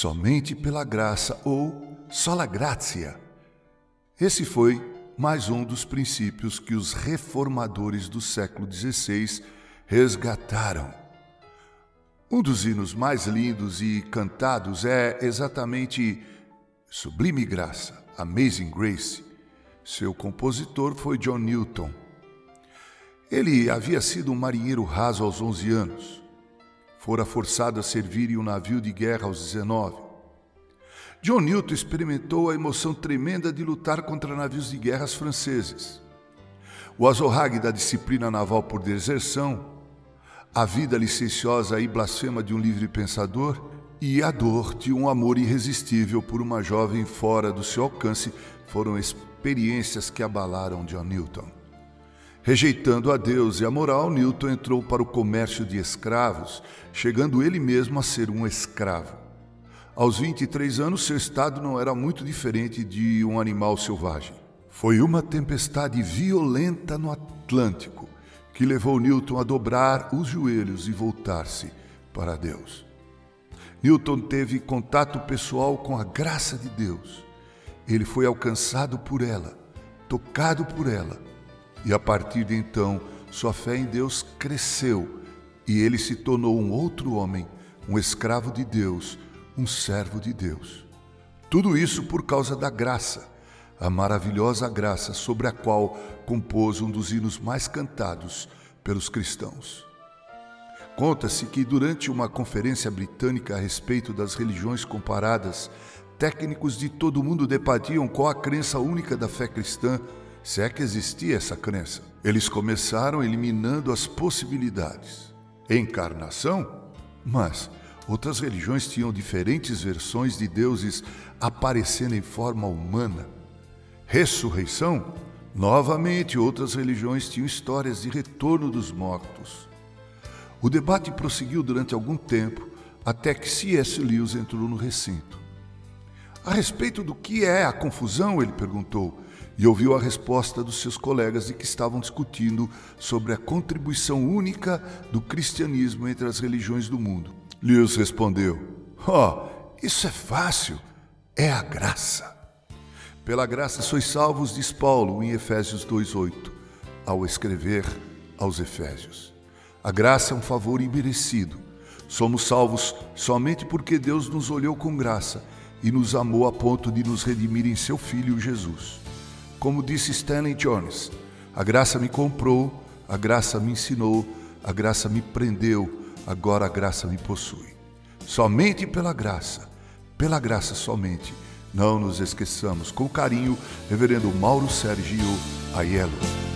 somente pela graça ou sola gratia. Esse foi mais um dos princípios que os reformadores do século XVI resgataram. Um dos hinos mais lindos e cantados é exatamente Sublime Graça, Amazing Grace. Seu compositor foi John Newton. Ele havia sido um marinheiro raso aos 11 anos. Fora forçado a servir em um navio de guerra aos 19. John Newton experimentou a emoção tremenda de lutar contra navios de guerras franceses. O azorrague da disciplina naval por deserção, a vida licenciosa e blasfema de um livre pensador e a dor de um amor irresistível por uma jovem fora do seu alcance foram experiências que abalaram John Newton. Rejeitando a Deus e a moral, Newton entrou para o comércio de escravos, chegando ele mesmo a ser um escravo. Aos 23 anos, seu estado não era muito diferente de um animal selvagem. Foi uma tempestade violenta no Atlântico que levou Newton a dobrar os joelhos e voltar-se para Deus. Newton teve contato pessoal com a graça de Deus. Ele foi alcançado por ela, tocado por ela e a partir de então, sua fé em Deus cresceu e ele se tornou um outro homem, um escravo de Deus, um servo de Deus. Tudo isso por causa da graça, a maravilhosa graça sobre a qual compôs um dos hinos mais cantados pelos cristãos. Conta-se que durante uma conferência britânica a respeito das religiões comparadas, técnicos de todo o mundo debatiam qual a crença única da fé cristã se é que existia essa crença. Eles começaram eliminando as possibilidades. Encarnação? Mas outras religiões tinham diferentes versões de deuses aparecendo em forma humana. Ressurreição? Novamente, outras religiões tinham histórias de retorno dos mortos. O debate prosseguiu durante algum tempo, até que C.S. Lewis entrou no recinto. A respeito do que é a confusão, ele perguntou, e ouviu a resposta dos seus colegas de que estavam discutindo sobre a contribuição única do cristianismo entre as religiões do mundo. Lewis respondeu: Oh, isso é fácil, é a graça. Pela graça sois salvos, diz Paulo em Efésios 2,8, ao escrever aos Efésios. A graça é um favor imerecido. Somos salvos somente porque Deus nos olhou com graça e nos amou a ponto de nos redimir em seu Filho Jesus. Como disse Stanley Jones, a graça me comprou, a graça me ensinou, a graça me prendeu, agora a graça me possui. Somente pela graça, pela graça somente, não nos esqueçamos. Com carinho, Reverendo Mauro Sergio Aiello.